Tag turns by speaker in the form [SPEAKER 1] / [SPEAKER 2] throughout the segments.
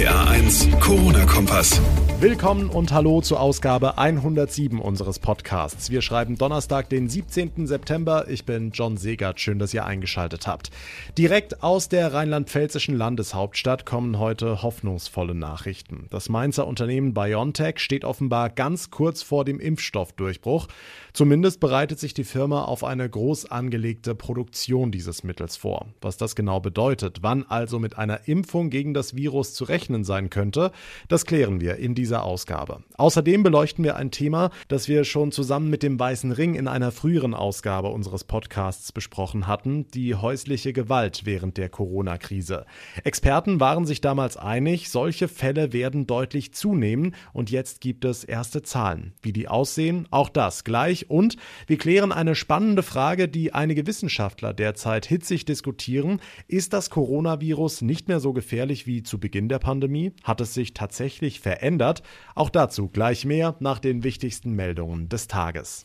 [SPEAKER 1] RPA 1, Corona-Kompass.
[SPEAKER 2] Willkommen und hallo zur Ausgabe 107 unseres Podcasts. Wir schreiben Donnerstag, den 17. September. Ich bin John Segert. Schön, dass ihr eingeschaltet habt. Direkt aus der rheinland-pfälzischen Landeshauptstadt kommen heute hoffnungsvolle Nachrichten. Das Mainzer Unternehmen BioNTech steht offenbar ganz kurz vor dem Impfstoffdurchbruch. Zumindest bereitet sich die Firma auf eine groß angelegte Produktion dieses Mittels vor. Was das genau bedeutet, wann also mit einer Impfung gegen das Virus zu rechnen sein könnte, das klären wir in dieser Ausgabe. Außerdem beleuchten wir ein Thema, das wir schon zusammen mit dem Weißen Ring in einer früheren Ausgabe unseres Podcasts besprochen hatten, die häusliche Gewalt während der Corona-Krise. Experten waren sich damals einig, solche Fälle werden deutlich zunehmen und jetzt gibt es erste Zahlen. Wie die aussehen, auch das gleich und wir klären eine spannende Frage, die einige Wissenschaftler derzeit hitzig diskutieren. Ist das Coronavirus nicht mehr so gefährlich wie zu Beginn der Pandemie? Hat es sich tatsächlich verändert? Auch dazu gleich mehr nach den wichtigsten Meldungen des Tages.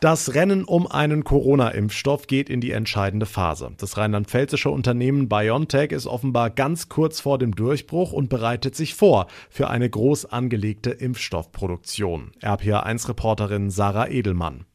[SPEAKER 2] Das Rennen um einen Corona-Impfstoff geht in die entscheidende Phase. Das rheinland-pfälzische Unternehmen BioNTech ist offenbar ganz kurz vor dem Durchbruch und bereitet sich vor für eine groß angelegte Impfstoffproduktion. RPA1-Reporterin Sarah Edelmann.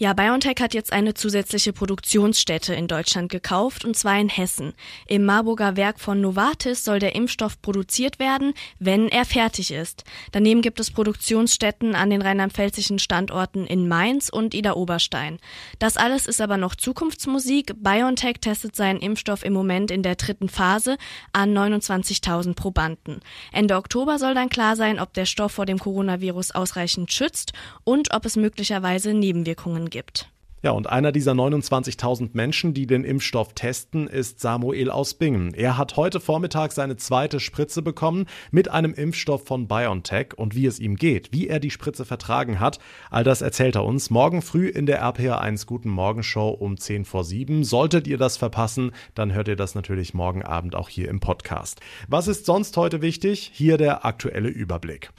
[SPEAKER 3] Ja, BioNTech hat jetzt eine zusätzliche Produktionsstätte in Deutschland gekauft, und zwar in Hessen. Im Marburger Werk von Novartis soll der Impfstoff produziert werden, wenn er fertig ist. Daneben gibt es Produktionsstätten an den rheinland-pfälzischen Standorten in Mainz und Ida-Oberstein. Das alles ist aber noch Zukunftsmusik. BioNTech testet seinen Impfstoff im Moment in der dritten Phase an 29.000 Probanden. Ende Oktober soll dann klar sein, ob der Stoff vor dem Coronavirus ausreichend schützt und ob es möglicherweise Nebenwirkungen Nebenwirkungen gibt.
[SPEAKER 2] Ja, und einer dieser 29.000 Menschen, die den Impfstoff testen, ist Samuel aus Bingen. Er hat heute Vormittag seine zweite Spritze bekommen mit einem Impfstoff von BioNTech und wie es ihm geht, wie er die Spritze vertragen hat, all das erzählt er uns morgen früh in der RPA1 Guten Morgen Show um 10 vor 7. Solltet ihr das verpassen, dann hört ihr das natürlich morgen Abend auch hier im Podcast. Was ist sonst heute wichtig? Hier der aktuelle Überblick.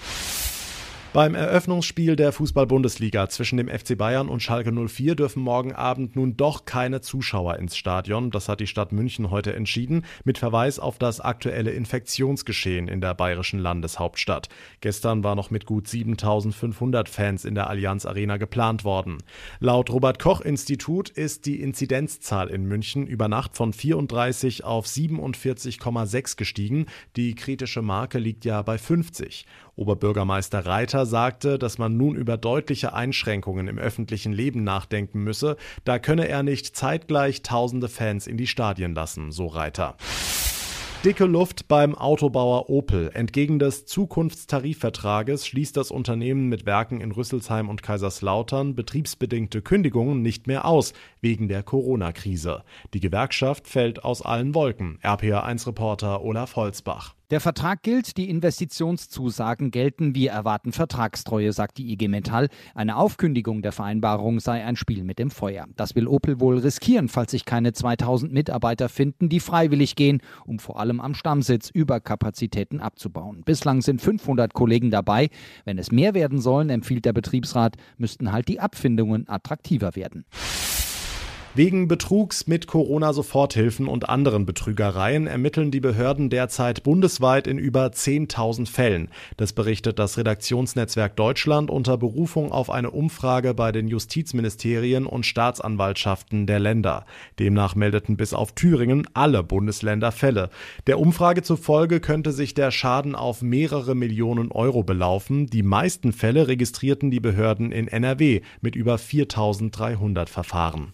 [SPEAKER 2] Beim Eröffnungsspiel der Fußball-Bundesliga zwischen dem FC Bayern und Schalke 04 dürfen morgen Abend nun doch keine Zuschauer ins Stadion. Das hat die Stadt München heute entschieden, mit Verweis auf das aktuelle Infektionsgeschehen in der bayerischen Landeshauptstadt. Gestern war noch mit gut 7500 Fans in der Allianz Arena geplant worden. Laut Robert Koch Institut ist die Inzidenzzahl in München über Nacht von 34 auf 47,6 gestiegen. Die kritische Marke liegt ja bei 50. Oberbürgermeister Reiter sagte, dass man nun über deutliche Einschränkungen im öffentlichen Leben nachdenken müsse, da könne er nicht zeitgleich tausende Fans in die Stadien lassen, so Reiter. Dicke Luft beim Autobauer Opel. Entgegen des Zukunftstarifvertrages schließt das Unternehmen mit Werken in Rüsselsheim und Kaiserslautern betriebsbedingte Kündigungen nicht mehr aus, wegen der Corona-Krise. Die Gewerkschaft fällt aus allen Wolken. RPA1-Reporter Olaf Holzbach.
[SPEAKER 4] Der Vertrag gilt, die Investitionszusagen gelten, wir erwarten Vertragstreue, sagt die IG Metall. Eine Aufkündigung der Vereinbarung sei ein Spiel mit dem Feuer. Das will Opel wohl riskieren, falls sich keine 2000 Mitarbeiter finden, die freiwillig gehen, um vor allem am Stammsitz Überkapazitäten abzubauen. Bislang sind 500 Kollegen dabei. Wenn es mehr werden sollen, empfiehlt der Betriebsrat, müssten halt die Abfindungen attraktiver werden.
[SPEAKER 2] Wegen Betrugs mit Corona-Soforthilfen und anderen Betrügereien ermitteln die Behörden derzeit bundesweit in über 10.000 Fällen. Das berichtet das Redaktionsnetzwerk Deutschland unter Berufung auf eine Umfrage bei den Justizministerien und Staatsanwaltschaften der Länder. Demnach meldeten bis auf Thüringen alle Bundesländer Fälle. Der Umfrage zufolge könnte sich der Schaden auf mehrere Millionen Euro belaufen. Die meisten Fälle registrierten die Behörden in NRW mit über 4.300 Verfahren.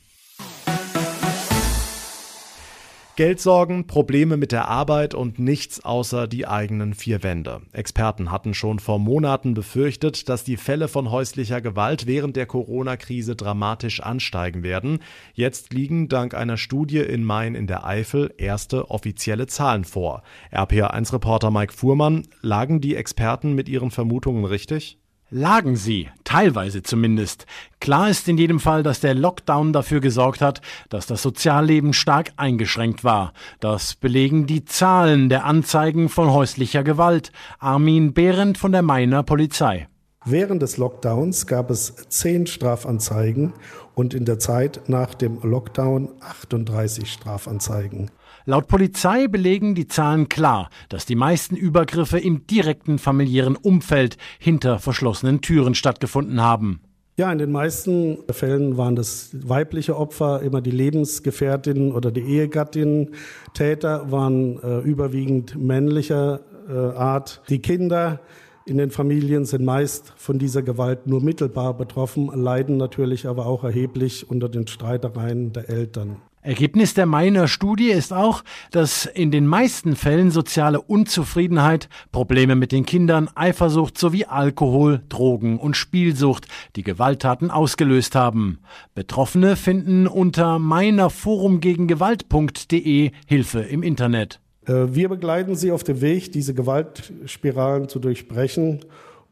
[SPEAKER 2] Geldsorgen, Probleme mit der Arbeit und nichts außer die eigenen vier Wände. Experten hatten schon vor Monaten befürchtet, dass die Fälle von häuslicher Gewalt während der Corona-Krise dramatisch ansteigen werden. Jetzt liegen dank einer Studie in Main in der Eifel erste offizielle Zahlen vor. RPA1-Reporter Mike Fuhrmann, lagen die Experten mit ihren Vermutungen richtig?
[SPEAKER 5] Lagen sie, teilweise zumindest. Klar ist in jedem Fall, dass der Lockdown dafür gesorgt hat, dass das Sozialleben stark eingeschränkt war. Das belegen die Zahlen der Anzeigen von häuslicher Gewalt. Armin Behrendt von der Mainer Polizei.
[SPEAKER 6] Während des Lockdowns gab es zehn Strafanzeigen und in der Zeit nach dem Lockdown 38 Strafanzeigen.
[SPEAKER 5] Laut Polizei belegen die Zahlen klar, dass die meisten Übergriffe im direkten familiären Umfeld hinter verschlossenen Türen stattgefunden haben.
[SPEAKER 6] Ja, in den meisten Fällen waren das weibliche Opfer, immer die Lebensgefährtinnen oder die Ehegattinnen. Täter waren äh, überwiegend männlicher äh, Art. Die Kinder in den Familien sind meist von dieser Gewalt nur mittelbar betroffen, leiden natürlich aber auch erheblich unter den Streitereien der Eltern.
[SPEAKER 5] Ergebnis der Meiner Studie ist auch, dass in den meisten Fällen soziale Unzufriedenheit, Probleme mit den Kindern, Eifersucht sowie Alkohol, Drogen und Spielsucht die Gewalttaten ausgelöst haben. Betroffene finden unter meinerforumgegengewalt.de Hilfe im Internet.
[SPEAKER 6] Äh, wir begleiten Sie auf dem Weg, diese Gewaltspiralen zu durchbrechen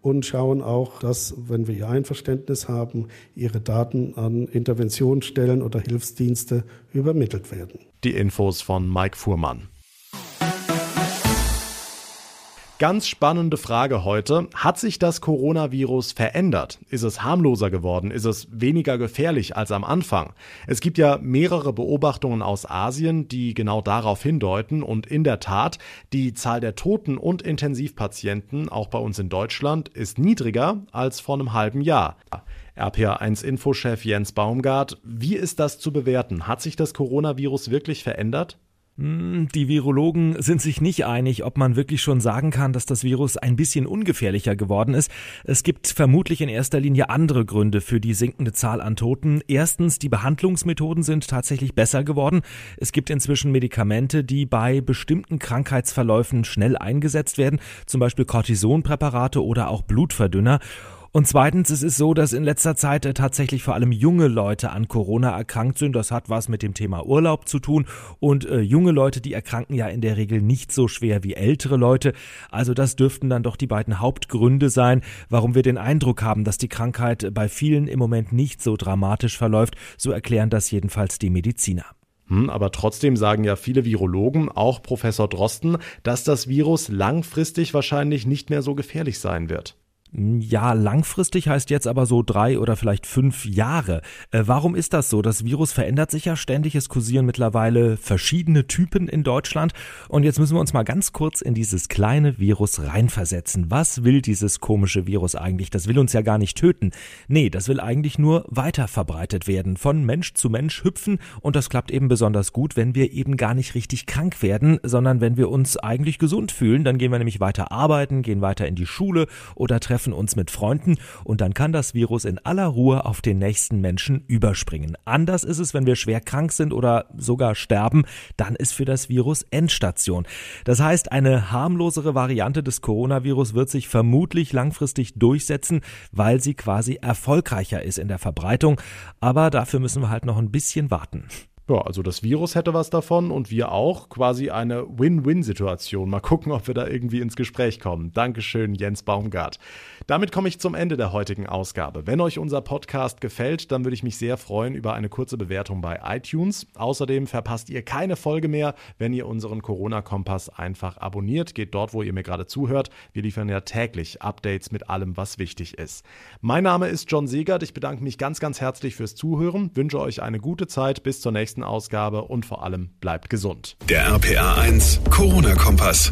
[SPEAKER 6] und schauen auch, dass, wenn wir ihr Einverständnis haben, ihre Daten an Interventionsstellen oder Hilfsdienste übermittelt werden.
[SPEAKER 2] Die Infos von Mike Fuhrmann. Ganz spannende Frage heute. Hat sich das Coronavirus verändert? Ist es harmloser geworden? Ist es weniger gefährlich als am Anfang? Es gibt ja mehrere Beobachtungen aus Asien, die genau darauf hindeuten. Und in der Tat, die Zahl der Toten und Intensivpatienten, auch bei uns in Deutschland, ist niedriger als vor einem halben Jahr. RPA1-Infochef Jens Baumgart, wie ist das zu bewerten? Hat sich das Coronavirus wirklich verändert?
[SPEAKER 7] Hm, die Virologen sind sich nicht einig, ob man wirklich schon sagen kann, dass das Virus ein bisschen ungefährlicher geworden ist. Es gibt vermutlich in erster Linie andere Gründe für die sinkende Zahl an Toten. Erstens, die Behandlungsmethoden sind tatsächlich besser geworden. Es gibt inzwischen Medikamente, die bei bestimmten Krankheitsverläufen schnell eingesetzt werden, zum Beispiel Cortisonpräparate oder auch Blutverdünner. Und zweitens, es ist so, dass in letzter Zeit äh, tatsächlich vor allem junge Leute an Corona erkrankt sind. Das hat was mit dem Thema Urlaub zu tun. Und äh, junge Leute, die erkranken ja in der Regel nicht so schwer wie ältere Leute. Also das dürften dann doch die beiden Hauptgründe sein, warum wir den Eindruck haben, dass die Krankheit bei vielen im Moment nicht so dramatisch verläuft. So erklären das jedenfalls die Mediziner.
[SPEAKER 2] Hm, aber trotzdem sagen ja viele Virologen, auch Professor Drosten, dass das Virus langfristig wahrscheinlich nicht mehr so gefährlich sein wird.
[SPEAKER 7] Ja, langfristig heißt jetzt aber so drei oder vielleicht fünf Jahre. Äh, warum ist das so? Das Virus verändert sich ja ständig. Es kursieren mittlerweile verschiedene Typen in Deutschland. Und jetzt müssen wir uns mal ganz kurz in dieses kleine Virus reinversetzen. Was will dieses komische Virus eigentlich? Das will uns ja gar nicht töten. Nee, das will eigentlich nur weiter verbreitet werden. Von Mensch zu Mensch hüpfen. Und das klappt eben besonders gut, wenn wir eben gar nicht richtig krank werden, sondern wenn wir uns eigentlich gesund fühlen. Dann gehen wir nämlich weiter arbeiten, gehen weiter in die Schule oder treffen treffen uns mit Freunden und dann kann das Virus in aller Ruhe auf den nächsten Menschen überspringen. Anders ist es, wenn wir schwer krank sind oder sogar sterben, dann ist für das Virus Endstation. Das heißt, eine harmlosere Variante des Coronavirus wird sich vermutlich langfristig durchsetzen, weil sie quasi erfolgreicher ist in der Verbreitung. Aber dafür müssen wir halt noch ein bisschen warten.
[SPEAKER 2] Ja, also das Virus hätte was davon und wir auch. Quasi eine Win-Win-Situation. Mal gucken, ob wir da irgendwie ins Gespräch kommen. Dankeschön, Jens Baumgart. Damit komme ich zum Ende der heutigen Ausgabe. Wenn euch unser Podcast gefällt, dann würde ich mich sehr freuen über eine kurze Bewertung bei iTunes. Außerdem verpasst ihr keine Folge mehr, wenn ihr unseren Corona-Kompass einfach abonniert. Geht dort, wo ihr mir gerade zuhört. Wir liefern ja täglich Updates mit allem, was wichtig ist. Mein Name ist John Segert. Ich bedanke mich ganz, ganz herzlich fürs Zuhören. Wünsche euch eine gute Zeit. Bis zur nächsten nächsten Ausgabe und vor allem bleibt gesund.
[SPEAKER 1] Der RPA 1 Corona-Kompass.